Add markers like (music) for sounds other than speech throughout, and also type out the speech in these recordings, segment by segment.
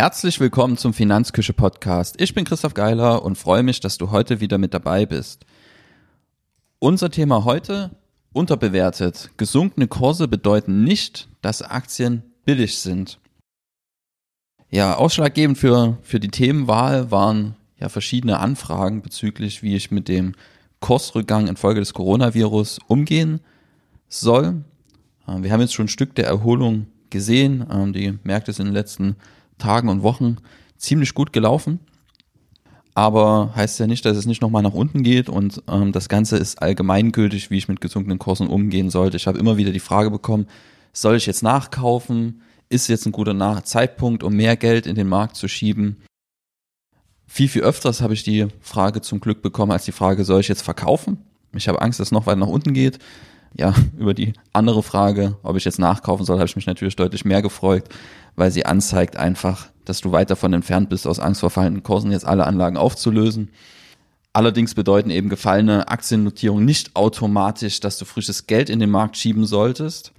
Herzlich willkommen zum Finanzküche Podcast. Ich bin Christoph Geiler und freue mich, dass du heute wieder mit dabei bist. Unser Thema heute unterbewertet. Gesunkene Kurse bedeuten nicht, dass Aktien billig sind. Ja, ausschlaggebend für, für die Themenwahl waren ja verschiedene Anfragen bezüglich, wie ich mit dem Kursrückgang infolge des Coronavirus umgehen soll. Äh, wir haben jetzt schon ein Stück der Erholung gesehen. Ähm, die Märkte sind in den letzten Tagen und Wochen ziemlich gut gelaufen. Aber heißt ja nicht, dass es nicht nochmal nach unten geht und ähm, das Ganze ist allgemeingültig, wie ich mit gesunkenen Kursen umgehen sollte. Ich habe immer wieder die Frage bekommen, soll ich jetzt nachkaufen? Ist jetzt ein guter Zeitpunkt, um mehr Geld in den Markt zu schieben? Viel, viel öfters habe ich die Frage zum Glück bekommen als die Frage, soll ich jetzt verkaufen? Ich habe Angst, dass es noch weiter nach unten geht. Ja, (laughs) über die andere Frage, ob ich jetzt nachkaufen soll, habe ich mich natürlich deutlich mehr gefreut, weil sie anzeigt einfach, dass du weit davon entfernt bist, aus Angst vor fallenden Kursen jetzt alle Anlagen aufzulösen. Allerdings bedeuten eben gefallene Aktiennotierungen nicht automatisch, dass du frisches Geld in den Markt schieben solltest.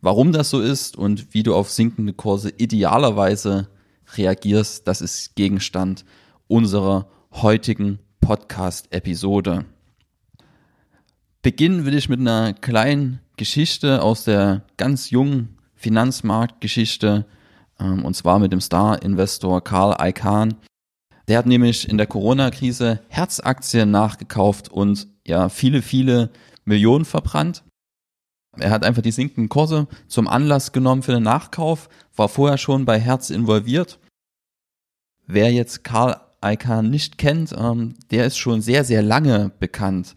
Warum das so ist und wie du auf sinkende Kurse idealerweise reagierst, das ist Gegenstand unserer heutigen Podcast-Episode. Beginnen will ich mit einer kleinen Geschichte aus der ganz jungen Finanzmarktgeschichte ähm, und zwar mit dem Star-Investor Karl Icahn. Der hat nämlich in der Corona-Krise Herzaktien nachgekauft und ja viele, viele Millionen verbrannt. Er hat einfach die sinkenden Kurse zum Anlass genommen für den Nachkauf, war vorher schon bei Herz involviert. Wer jetzt Karl Icahn nicht kennt, ähm, der ist schon sehr, sehr lange bekannt.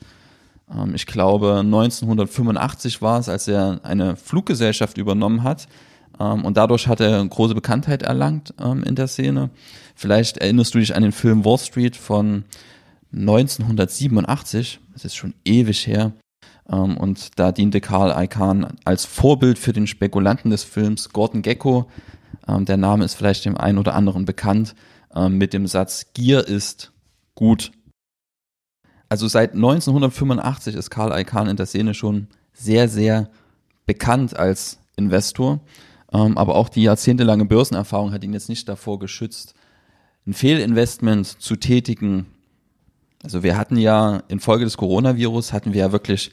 Ähm, ich glaube, 1985 war es, als er eine Fluggesellschaft übernommen hat, und dadurch hat er große Bekanntheit erlangt ähm, in der Szene. Vielleicht erinnerst du dich an den Film Wall Street von 1987. Das ist schon ewig her. Ähm, und da diente Karl Icahn als Vorbild für den Spekulanten des Films Gordon Gecko. Ähm, der Name ist vielleicht dem einen oder anderen bekannt ähm, mit dem Satz Gier ist gut. Also seit 1985 ist Karl Icahn in der Szene schon sehr, sehr bekannt als Investor. Ähm, aber auch die jahrzehntelange Börsenerfahrung hat ihn jetzt nicht davor geschützt, ein Fehlinvestment zu tätigen. Also wir hatten ja infolge des Coronavirus hatten wir ja wirklich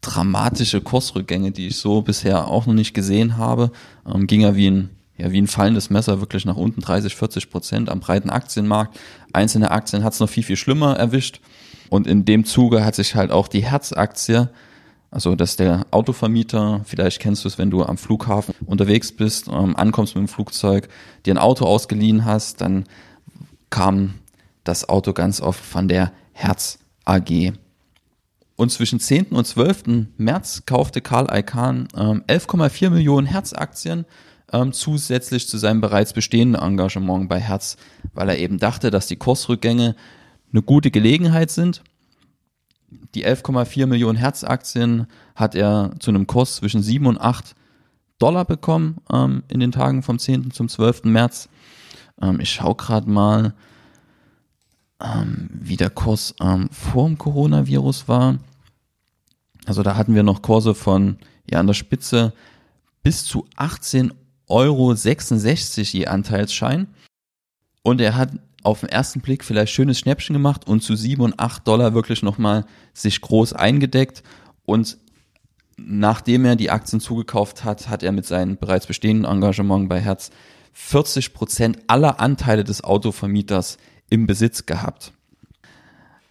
dramatische Kursrückgänge, die ich so bisher auch noch nicht gesehen habe. Ähm, ging ja wie ein, ja wie ein fallendes Messer wirklich nach unten 30, 40 Prozent am breiten Aktienmarkt. Einzelne Aktien hat es noch viel, viel schlimmer erwischt. Und in dem Zuge hat sich halt auch die Herzaktie also, dass der Autovermieter, vielleicht kennst du es, wenn du am Flughafen unterwegs bist, ähm, ankommst mit dem Flugzeug, dir ein Auto ausgeliehen hast, dann kam das Auto ganz oft von der Herz AG. Und zwischen 10. und 12. März kaufte Karl Icahn ähm, 11,4 Millionen Herz-Aktien ähm, zusätzlich zu seinem bereits bestehenden Engagement bei Herz, weil er eben dachte, dass die Kursrückgänge eine gute Gelegenheit sind, die 11,4 Millionen Hertz-Aktien hat er zu einem Kurs zwischen 7 und 8 Dollar bekommen ähm, in den Tagen vom 10. zum 12. März. Ähm, ich schaue gerade mal, ähm, wie der Kurs ähm, vor dem Coronavirus war. Also da hatten wir noch Kurse von ja an der Spitze bis zu 18,66 Euro je Anteilsschein. Und er hat auf den ersten Blick vielleicht schönes Schnäppchen gemacht und zu sieben und acht Dollar wirklich nochmal sich groß eingedeckt und nachdem er die Aktien zugekauft hat, hat er mit seinem bereits bestehenden Engagement bei Herz 40 Prozent aller Anteile des Autovermieters im Besitz gehabt.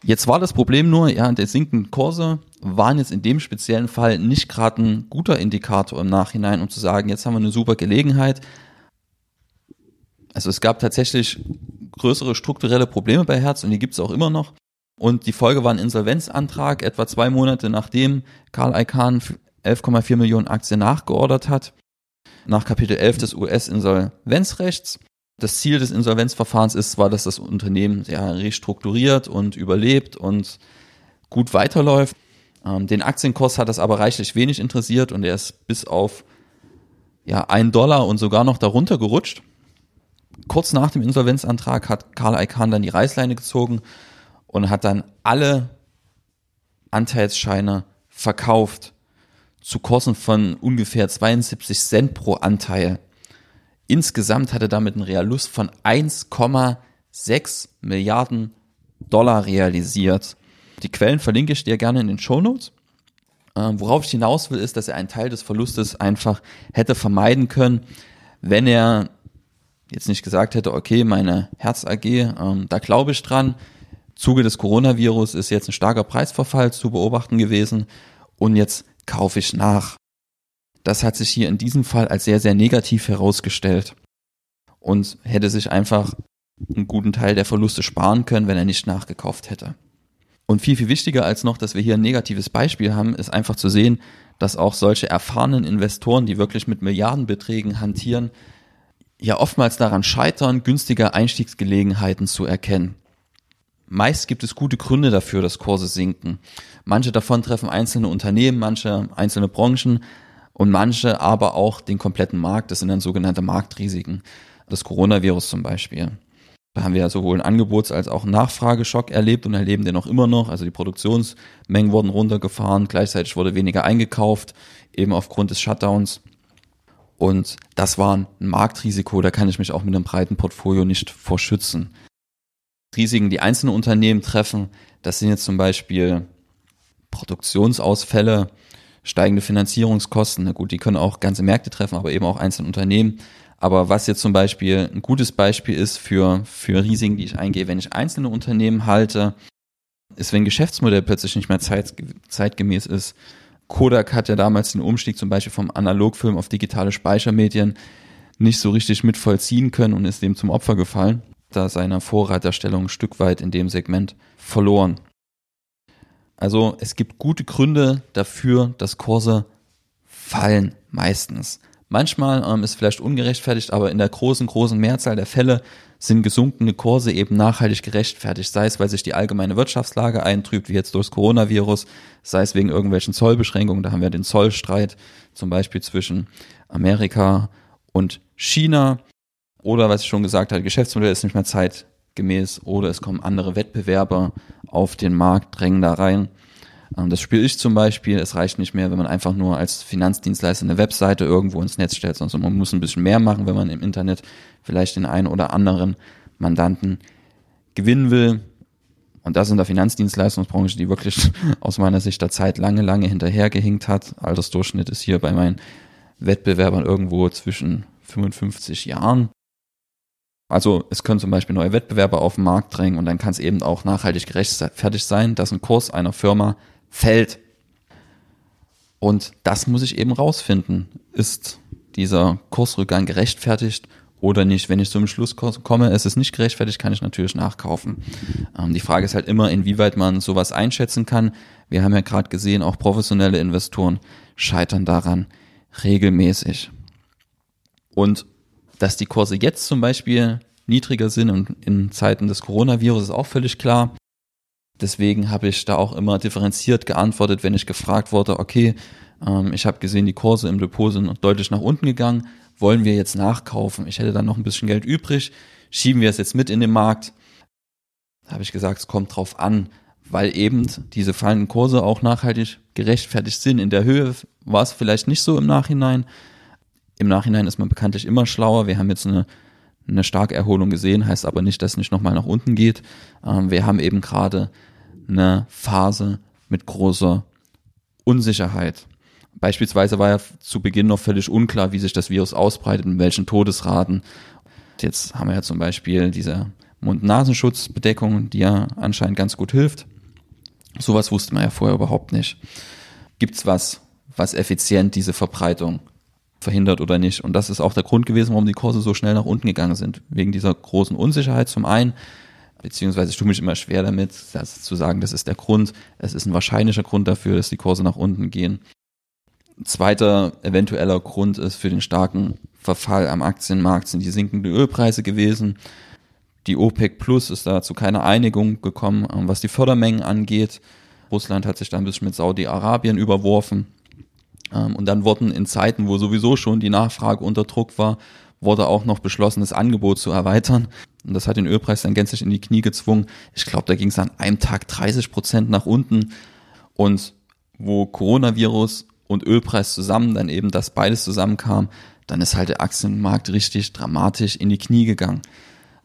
Jetzt war das Problem nur, ja, der sinkenden Kurse waren jetzt in dem speziellen Fall nicht gerade ein guter Indikator im Nachhinein, um zu sagen, jetzt haben wir eine super Gelegenheit. Also es gab tatsächlich größere strukturelle Probleme bei Herz und die gibt es auch immer noch. Und die Folge war ein Insolvenzantrag, etwa zwei Monate nachdem Karl Icahn 11,4 Millionen Aktien nachgeordert hat, nach Kapitel 11 des US-Insolvenzrechts. Das Ziel des Insolvenzverfahrens ist zwar, dass das Unternehmen ja restrukturiert und überlebt und gut weiterläuft. Ähm, den Aktienkurs hat das aber reichlich wenig interessiert und er ist bis auf ja, ein Dollar und sogar noch darunter gerutscht kurz nach dem Insolvenzantrag hat Karl Icahn dann die Reißleine gezogen und hat dann alle Anteilsscheine verkauft zu Kursen von ungefähr 72 Cent pro Anteil. Insgesamt hat er damit einen Realust von 1,6 Milliarden Dollar realisiert. Die Quellen verlinke ich dir gerne in den Show Notes. Ähm, worauf ich hinaus will, ist, dass er einen Teil des Verlustes einfach hätte vermeiden können, wenn er jetzt nicht gesagt hätte, okay, meine Herz AG, ähm, da glaube ich dran. Zuge des Coronavirus ist jetzt ein starker Preisverfall zu beobachten gewesen und jetzt kaufe ich nach. Das hat sich hier in diesem Fall als sehr, sehr negativ herausgestellt und hätte sich einfach einen guten Teil der Verluste sparen können, wenn er nicht nachgekauft hätte. Und viel, viel wichtiger als noch, dass wir hier ein negatives Beispiel haben, ist einfach zu sehen, dass auch solche erfahrenen Investoren, die wirklich mit Milliardenbeträgen hantieren, ja oftmals daran scheitern, günstige Einstiegsgelegenheiten zu erkennen. Meist gibt es gute Gründe dafür, dass Kurse sinken. Manche davon treffen einzelne Unternehmen, manche einzelne Branchen und manche aber auch den kompletten Markt. Das sind dann sogenannte Marktrisiken. Das Coronavirus zum Beispiel. Da haben wir ja sowohl einen Angebots- als auch einen Nachfrageschock erlebt und erleben den auch immer noch. Also die Produktionsmengen wurden runtergefahren, gleichzeitig wurde weniger eingekauft, eben aufgrund des Shutdowns. Und das war ein Marktrisiko, da kann ich mich auch mit einem breiten Portfolio nicht vorschützen. Risiken, die einzelne Unternehmen treffen, das sind jetzt zum Beispiel Produktionsausfälle, steigende Finanzierungskosten. Na gut, die können auch ganze Märkte treffen, aber eben auch einzelne Unternehmen. Aber was jetzt zum Beispiel ein gutes Beispiel ist für, für Risiken, die ich eingehe, wenn ich einzelne Unternehmen halte, ist, wenn Geschäftsmodell plötzlich nicht mehr zeit, zeitgemäß ist, Kodak hat ja damals den Umstieg zum Beispiel vom Analogfilm auf digitale Speichermedien nicht so richtig mit vollziehen können und ist dem zum Opfer gefallen, da seine Vorreiterstellung ein Stück weit in dem Segment verloren. Also es gibt gute Gründe dafür, dass Kurse fallen meistens. Manchmal ähm, ist vielleicht ungerechtfertigt, aber in der großen, großen Mehrzahl der Fälle sind gesunkene Kurse eben nachhaltig gerechtfertigt, sei es, weil sich die allgemeine Wirtschaftslage eintrübt, wie jetzt durchs Coronavirus, sei es wegen irgendwelchen Zollbeschränkungen, da haben wir den Zollstreit zum Beispiel zwischen Amerika und China, oder was ich schon gesagt habe, Geschäftsmodell ist nicht mehr zeitgemäß, oder es kommen andere Wettbewerber auf den Markt, drängen da rein. Ähm, das spüre ich zum Beispiel. Es reicht nicht mehr, wenn man einfach nur als Finanzdienstleister eine Webseite irgendwo ins Netz stellt, sondern man muss ein bisschen mehr machen, wenn man im Internet vielleicht den einen oder anderen Mandanten gewinnen will. Und das in der Finanzdienstleistungsbranche, die wirklich (laughs) aus meiner Sicht der Zeit lange, lange hinterhergehinkt hat. Altersdurchschnitt ist hier bei meinen Wettbewerbern irgendwo zwischen 55 Jahren. Also es können zum Beispiel neue Wettbewerber auf den Markt drängen und dann kann es eben auch nachhaltig gerechtfertigt sein, dass ein Kurs einer Firma fällt. Und das muss ich eben rausfinden. Ist dieser Kursrückgang gerechtfertigt oder nicht? Wenn ich zum Schluss komme, es ist nicht gerechtfertigt, kann ich natürlich nachkaufen. Ähm, die Frage ist halt immer, inwieweit man sowas einschätzen kann. Wir haben ja gerade gesehen, auch professionelle Investoren scheitern daran regelmäßig. Und dass die Kurse jetzt zum Beispiel niedriger sind und in Zeiten des Coronavirus ist auch völlig klar. Deswegen habe ich da auch immer differenziert geantwortet, wenn ich gefragt wurde, okay, ähm, ich habe gesehen, die Kurse im Depot sind deutlich nach unten gegangen, wollen wir jetzt nachkaufen? Ich hätte dann noch ein bisschen Geld übrig, schieben wir es jetzt mit in den Markt? Da habe ich gesagt, es kommt drauf an, weil eben diese fallenden Kurse auch nachhaltig gerechtfertigt sind. In der Höhe war es vielleicht nicht so im Nachhinein. Im Nachhinein ist man bekanntlich immer schlauer. Wir haben jetzt eine eine starke Erholung gesehen, heißt aber nicht, dass es nicht nochmal nach unten geht. Ähm, wir haben eben gerade eine Phase mit großer Unsicherheit. Beispielsweise war ja zu Beginn noch völlig unklar, wie sich das Virus ausbreitet, in welchen Todesraten. Jetzt haben wir ja zum Beispiel diese Mund-Nasenschutzbedeckung, die ja anscheinend ganz gut hilft. Sowas wusste man ja vorher überhaupt nicht. Gibt's was, was effizient diese Verbreitung verhindert oder nicht. Und das ist auch der Grund gewesen, warum die Kurse so schnell nach unten gegangen sind. Wegen dieser großen Unsicherheit zum einen, beziehungsweise ich tue mich immer schwer damit, das zu sagen, das ist der Grund. Es ist ein wahrscheinlicher Grund dafür, dass die Kurse nach unten gehen. zweiter eventueller Grund ist für den starken Verfall am Aktienmarkt sind die sinkenden Ölpreise gewesen. Die OPEC Plus ist da zu keiner Einigung gekommen, was die Fördermengen angeht. Russland hat sich da ein bisschen mit Saudi-Arabien überworfen ähm, und dann wurden in Zeiten, wo sowieso schon die Nachfrage unter Druck war, wurde auch noch beschlossen, das Angebot zu erweitern. Und das hat den Ölpreis dann gänzlich in die Knie gezwungen. Ich glaube, da ging es an einem Tag 30 Prozent nach unten. Und wo Coronavirus und Ölpreis zusammen, dann eben das beides zusammenkam, dann ist halt der Aktienmarkt richtig dramatisch in die Knie gegangen.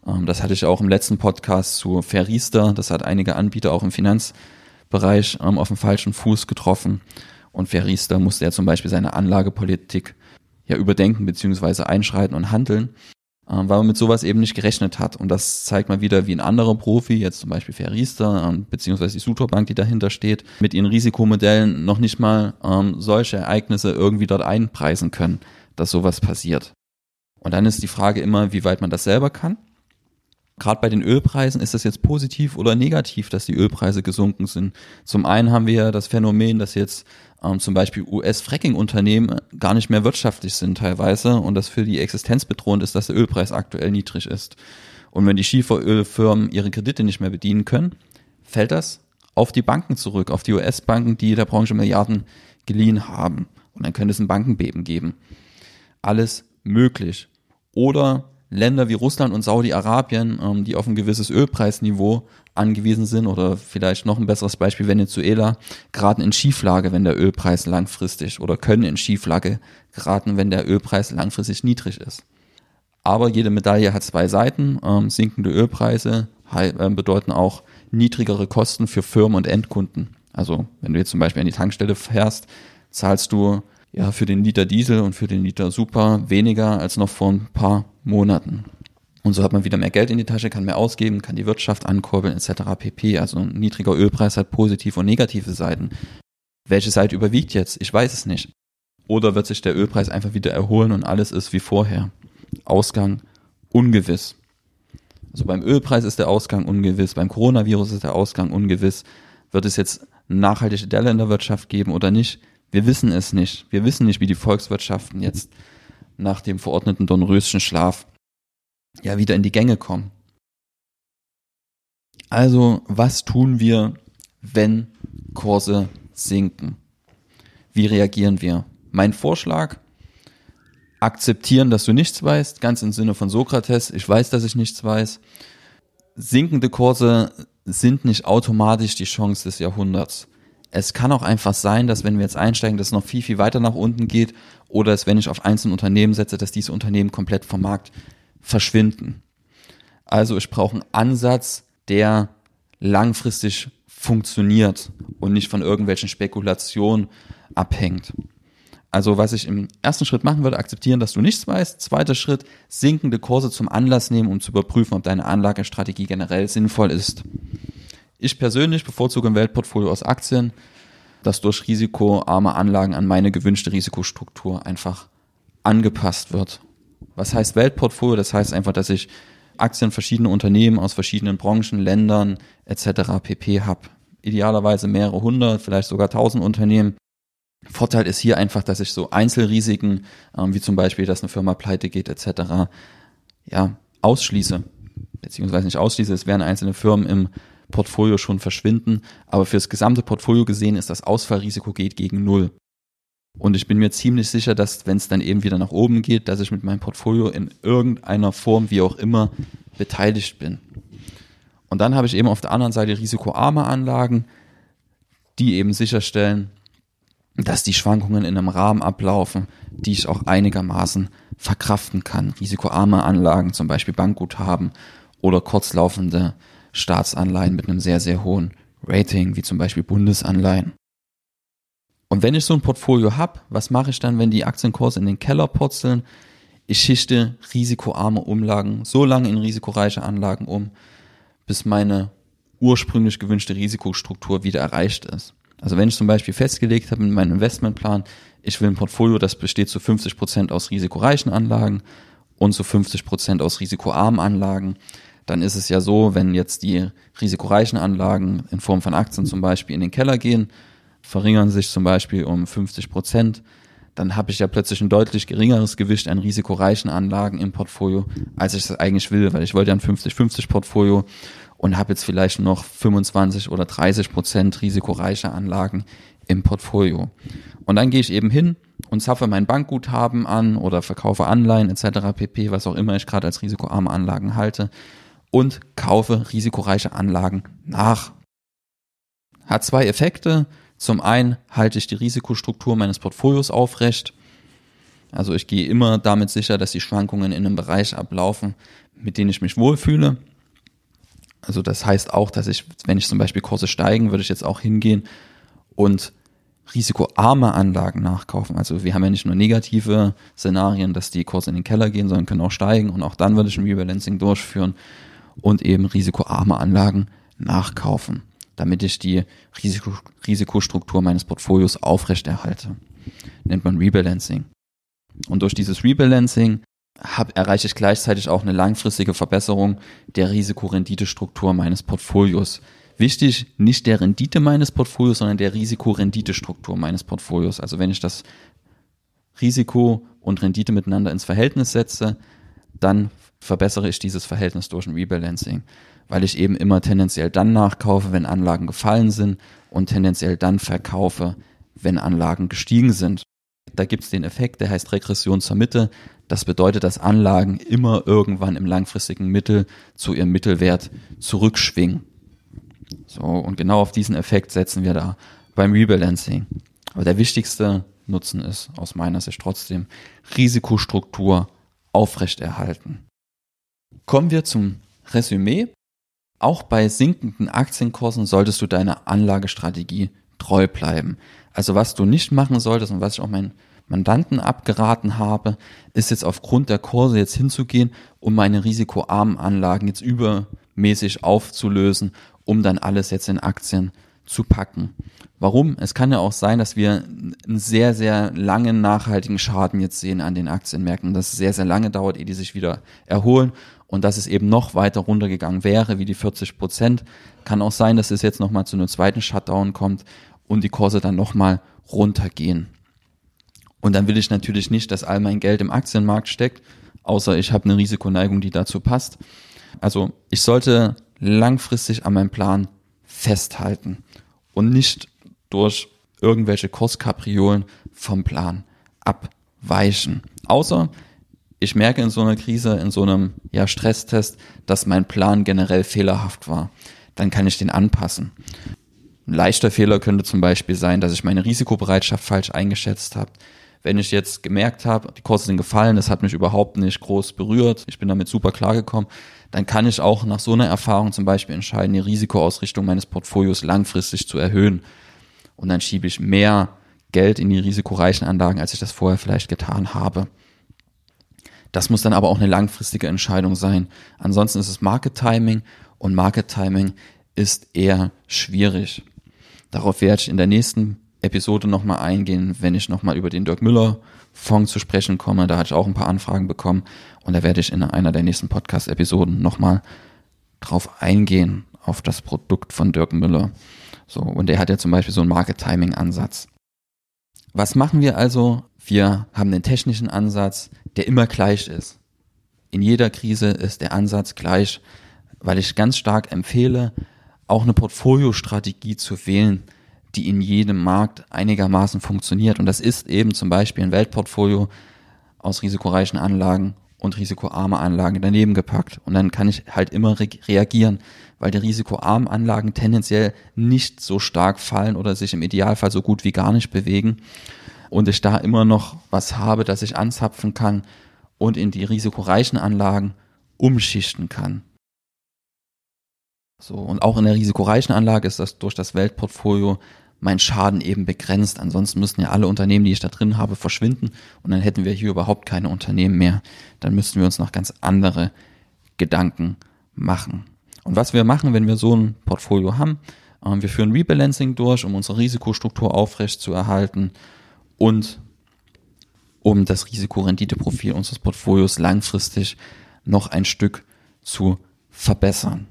Ähm, das hatte ich auch im letzten Podcast zu Ferrister. Das hat einige Anbieter auch im Finanzbereich ähm, auf dem falschen Fuß getroffen. Und Ferrister musste ja zum Beispiel seine Anlagepolitik ja überdenken beziehungsweise einschreiten und handeln, weil man mit sowas eben nicht gerechnet hat. Und das zeigt mal wieder, wie ein anderer Profi, jetzt zum Beispiel Ferrister beziehungsweise die Sutorbank, die dahinter steht, mit ihren Risikomodellen noch nicht mal solche Ereignisse irgendwie dort einpreisen können, dass sowas passiert. Und dann ist die Frage immer, wie weit man das selber kann Gerade bei den Ölpreisen ist das jetzt positiv oder negativ, dass die Ölpreise gesunken sind. Zum einen haben wir ja das Phänomen, dass jetzt ähm, zum Beispiel US-Fracking-Unternehmen gar nicht mehr wirtschaftlich sind teilweise und das für die Existenz bedrohend ist, dass der Ölpreis aktuell niedrig ist. Und wenn die Schieferölfirmen ihre Kredite nicht mehr bedienen können, fällt das auf die Banken zurück, auf die US-Banken, die der Branche Milliarden geliehen haben. Und dann könnte es ein Bankenbeben geben. Alles möglich. Oder Länder wie Russland und Saudi-Arabien, ähm, die auf ein gewisses Ölpreisniveau angewiesen sind oder vielleicht noch ein besseres Beispiel Venezuela, geraten in Schieflage, wenn der Ölpreis langfristig oder können in Schieflage geraten, wenn der Ölpreis langfristig niedrig ist. Aber jede Medaille hat zwei Seiten. Ähm, sinkende Ölpreise äh, bedeuten auch niedrigere Kosten für Firmen und Endkunden. Also wenn du jetzt zum Beispiel an die Tankstelle fährst, zahlst du ja für den Liter Diesel und für den Liter Super weniger als noch vor ein paar Monaten. Und so hat man wieder mehr Geld in die Tasche, kann mehr ausgeben, kann die Wirtschaft ankurbeln etc. pp. Also ein niedriger Ölpreis hat positive und negative Seiten. Welche Seite überwiegt jetzt? Ich weiß es nicht. Oder wird sich der Ölpreis einfach wieder erholen und alles ist wie vorher? Ausgang ungewiss. Also beim Ölpreis ist der Ausgang ungewiss, beim Coronavirus ist der Ausgang ungewiss. Wird es jetzt nachhaltige Delle in der Wirtschaft geben oder nicht? Wir wissen es nicht. Wir wissen nicht, wie die Volkswirtschaften jetzt nach dem verordneten Dornröschen-Schlaf ja wieder in die Gänge kommen. Also, was tun wir, wenn Kurse sinken? Wie reagieren wir? Mein Vorschlag, akzeptieren, dass du nichts weißt, ganz im Sinne von Sokrates, ich weiß, dass ich nichts weiß. Sinkende Kurse sind nicht automatisch die Chance des Jahrhunderts es kann auch einfach sein, dass wenn wir jetzt einsteigen, dass es noch viel, viel weiter nach unten geht oder dass wenn ich auf einzelne Unternehmen setze, dass diese Unternehmen komplett vom Markt verschwinden. Also ich brauche einen Ansatz, der langfristig funktioniert und nicht von irgendwelchen Spekulationen abhängt. Also was ich im ersten Schritt machen würde, akzeptieren, dass du nichts weißt. Zweiter Schritt, sinkende Kurse zum Anlass nehmen, um zu überprüfen, ob deine Anlagestrategie generell sinnvoll ist. Ich persönlich bevorzuge ein Weltportfolio aus Aktien, das durch risikoarme Anlagen an meine gewünschte Risikostruktur einfach angepasst wird. Was heißt Weltportfolio? Das heißt einfach, dass ich Aktien verschiedener Unternehmen aus verschiedenen Branchen, Ländern etc. pp. habe. Idealerweise mehrere hundert, vielleicht sogar tausend Unternehmen. Vorteil ist hier einfach, dass ich so Einzelrisiken, ähm, wie zum Beispiel, dass eine Firma pleite geht etc., ja, ausschließe. Beziehungsweise nicht ausschließe, es werden einzelne Firmen im Portfolio schon verschwinden. Aber fürs gesamte Portfolio gesehen ist das Ausfallrisiko geht gegen Null. Und ich bin mir ziemlich sicher, dass wenn es dann eben wieder nach oben geht, dass ich mit meinem Portfolio in irgendeiner Form, wie auch immer, beteiligt bin. Und dann habe ich eben auf der anderen Seite risikoarme Anlagen, die eben sicherstellen, dass die Schwankungen in einem Rahmen ablaufen, die ich auch einigermaßen verkraften kann. Risikoarme Anlagen, zum Beispiel Bankguthaben oder kurzlaufende Staatsanleihen mit einem sehr, sehr hohen Rating, wie zum Beispiel Bundesanleihen. Und wenn ich so ein Portfolio habe, was mache ich dann, wenn die Aktienkurse in den Keller purzeln? Ich schichte risikoarme Umlagen so lange in risikoreiche Anlagen um, bis meine ursprünglich gewünschte Risikostruktur wieder erreicht ist. Also wenn ich zum Beispiel festgelegt habe in meinem Investmentplan, ich will ein Portfolio, das besteht zu 50 Prozent aus risikoreichen Anlagen und zu 50 Prozent aus risikoarmen Anlagen, dann ist es ja so, wenn jetzt die risikoreichen Anlagen in Form von Aktien zum Beispiel in den Keller gehen, verringern sich zum Beispiel um 50 Prozent, dann habe ich ja plötzlich ein deutlich geringeres Gewicht an risikoreichen Anlagen im Portfolio, als ich das eigentlich will, weil ich wollte ja ein 50-50 Portfolio und habe jetzt vielleicht noch 25 oder 30 Prozent risikoreiche Anlagen im Portfolio. Und dann gehe ich eben hin und zapfe mein Bankguthaben an oder verkaufe Anleihen etc. pp, was auch immer ich gerade als risikoarme Anlagen halte und kaufe risikoreiche Anlagen nach. Hat zwei Effekte. Zum einen halte ich die Risikostruktur meines Portfolios aufrecht. Also ich gehe immer damit sicher, dass die Schwankungen in einem Bereich ablaufen, mit denen ich mich wohlfühle. Also das heißt auch, dass ich, wenn ich zum Beispiel Kurse steigen, würde ich jetzt auch hingehen und risikoarme Anlagen nachkaufen. Also wir haben ja nicht nur negative Szenarien, dass die Kurse in den Keller gehen, sondern können auch steigen und auch dann würde ich ein Rebalancing durchführen und eben risikoarme Anlagen nachkaufen, damit ich die Risiko, Risikostruktur meines Portfolios aufrechterhalte. Nennt man Rebalancing. Und durch dieses Rebalancing hab, erreiche ich gleichzeitig auch eine langfristige Verbesserung der Risikorenditestruktur meines Portfolios. Wichtig, nicht der Rendite meines Portfolios, sondern der Risikorenditestruktur meines Portfolios. Also wenn ich das Risiko und Rendite miteinander ins Verhältnis setze, dann verbessere ich dieses Verhältnis durch ein Rebalancing, weil ich eben immer tendenziell dann nachkaufe, wenn Anlagen gefallen sind und tendenziell dann verkaufe, wenn Anlagen gestiegen sind. Da gibt es den Effekt, der heißt Regression zur Mitte. Das bedeutet, dass Anlagen immer irgendwann im langfristigen Mittel zu ihrem Mittelwert zurückschwingen. So, und genau auf diesen Effekt setzen wir da beim Rebalancing. Aber der wichtigste Nutzen ist aus meiner Sicht trotzdem Risikostruktur aufrechterhalten. Kommen wir zum Resümee. Auch bei sinkenden Aktienkursen solltest du deiner Anlagestrategie treu bleiben. Also was du nicht machen solltest und was ich auch meinen Mandanten abgeraten habe, ist jetzt aufgrund der Kurse jetzt hinzugehen, um meine risikoarmen Anlagen jetzt übermäßig aufzulösen um dann alles jetzt in Aktien zu packen. Warum? Es kann ja auch sein, dass wir einen sehr, sehr langen nachhaltigen Schaden jetzt sehen an den Aktienmärkten, dass es sehr, sehr lange dauert, ehe die sich wieder erholen und dass es eben noch weiter runtergegangen wäre, wie die 40 Prozent. Kann auch sein, dass es jetzt nochmal zu einem zweiten Shutdown kommt und die Kurse dann nochmal runtergehen. Und dann will ich natürlich nicht, dass all mein Geld im Aktienmarkt steckt, außer ich habe eine Risikoneigung, die dazu passt. Also ich sollte langfristig an meinem Plan festhalten und nicht durch irgendwelche Kurskapriolen vom Plan abweichen. Außer ich merke in so einer Krise, in so einem ja, Stresstest, dass mein Plan generell fehlerhaft war. Dann kann ich den anpassen. Ein leichter Fehler könnte zum Beispiel sein, dass ich meine Risikobereitschaft falsch eingeschätzt habe. Wenn ich jetzt gemerkt habe, die Kurse sind gefallen, das hat mich überhaupt nicht groß berührt, ich bin damit super klargekommen, dann kann ich auch nach so einer Erfahrung zum Beispiel entscheiden, die Risikoausrichtung meines Portfolios langfristig zu erhöhen. Und dann schiebe ich mehr Geld in die risikoreichen Anlagen, als ich das vorher vielleicht getan habe. Das muss dann aber auch eine langfristige Entscheidung sein. Ansonsten ist es Market Timing und Market Timing ist eher schwierig. Darauf werde ich in der nächsten Episode nochmal eingehen, wenn ich nochmal über den Dirk Müller Fonds zu sprechen komme. Da hatte ich auch ein paar Anfragen bekommen und da werde ich in einer der nächsten Podcast-Episoden nochmal drauf eingehen, auf das Produkt von Dirk Müller. So, und der hat ja zum Beispiel so einen Market-Timing-Ansatz. Was machen wir also? Wir haben den technischen Ansatz, der immer gleich ist. In jeder Krise ist der Ansatz gleich, weil ich ganz stark empfehle, auch eine Portfoliostrategie zu wählen, die in jedem Markt einigermaßen funktioniert. Und das ist eben zum Beispiel ein Weltportfolio aus risikoreichen Anlagen und risikoarme Anlagen daneben gepackt. Und dann kann ich halt immer re reagieren, weil die risikoarmen Anlagen tendenziell nicht so stark fallen oder sich im Idealfall so gut wie gar nicht bewegen. Und ich da immer noch was habe, das ich anzapfen kann und in die risikoreichen Anlagen umschichten kann. So, und auch in der risikoreichen Anlage ist das durch das Weltportfolio mein Schaden eben begrenzt. Ansonsten müssten ja alle Unternehmen, die ich da drin habe, verschwinden und dann hätten wir hier überhaupt keine Unternehmen mehr. Dann müssten wir uns noch ganz andere Gedanken machen. Und was wir machen, wenn wir so ein Portfolio haben, äh, wir führen Rebalancing durch, um unsere Risikostruktur aufrecht zu erhalten und um das Risikorenditeprofil unseres Portfolios langfristig noch ein Stück zu verbessern.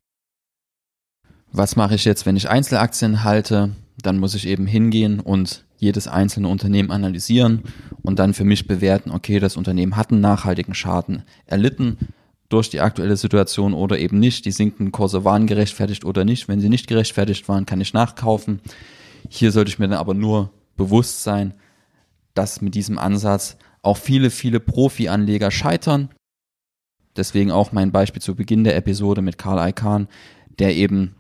Was mache ich jetzt, wenn ich Einzelaktien halte? Dann muss ich eben hingehen und jedes einzelne Unternehmen analysieren und dann für mich bewerten, okay, das Unternehmen hat einen nachhaltigen Schaden erlitten durch die aktuelle Situation oder eben nicht. Die sinkenden Kurse waren gerechtfertigt oder nicht. Wenn sie nicht gerechtfertigt waren, kann ich nachkaufen. Hier sollte ich mir dann aber nur bewusst sein, dass mit diesem Ansatz auch viele, viele Profi-Anleger scheitern. Deswegen auch mein Beispiel zu Beginn der Episode mit Karl Icahn, der eben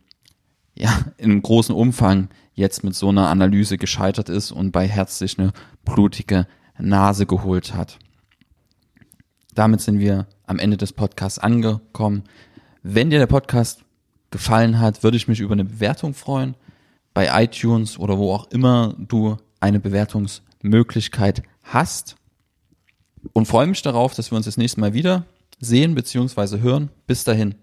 ja einem großen Umfang jetzt mit so einer Analyse gescheitert ist und bei Herz sich eine blutige Nase geholt hat. damit sind wir am Ende des Podcasts angekommen. Wenn dir der Podcast gefallen hat, würde ich mich über eine Bewertung freuen. Bei iTunes oder wo auch immer du eine Bewertungsmöglichkeit hast. Und freue mich darauf, dass wir uns das nächste Mal wieder sehen bzw. hören. Bis dahin.